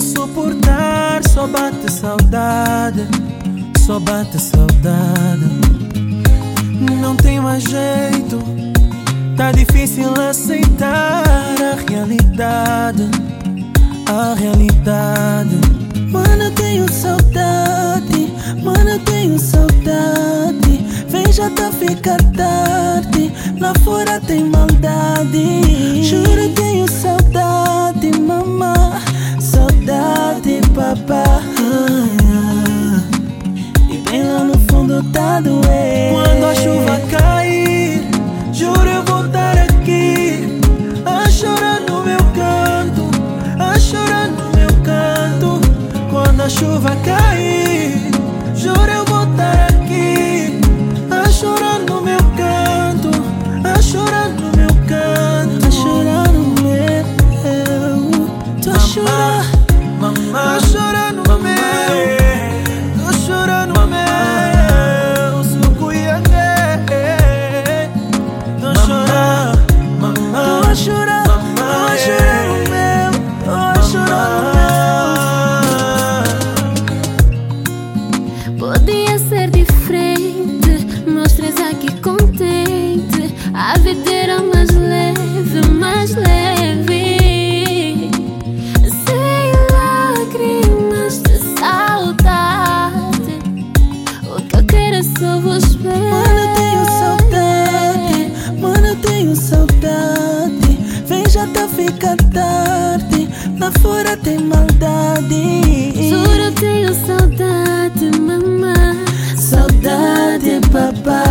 suportar, só bate saudade, só bate saudade. Não tem mais jeito, tá difícil aceitar a realidade, a realidade. Mano, eu tenho saudade, mano, eu tenho saudade. Vem já tá ficar tarde, lá fora tem maldade. Papá. E bem lá no fundo tá doendo. Quando a chuva cair, juro eu vou estar aqui a chorar no meu canto, a chorar no meu canto. Quando a chuva cair, juro eu chorando, mamãe, é chorando meu, mamãe, tô chorando meu. Podia ser diferente, mostras aqui contente. A vida era mais leve, mais leve. tem maldade. Juro tenho saudade, mamãe Saudade, papai.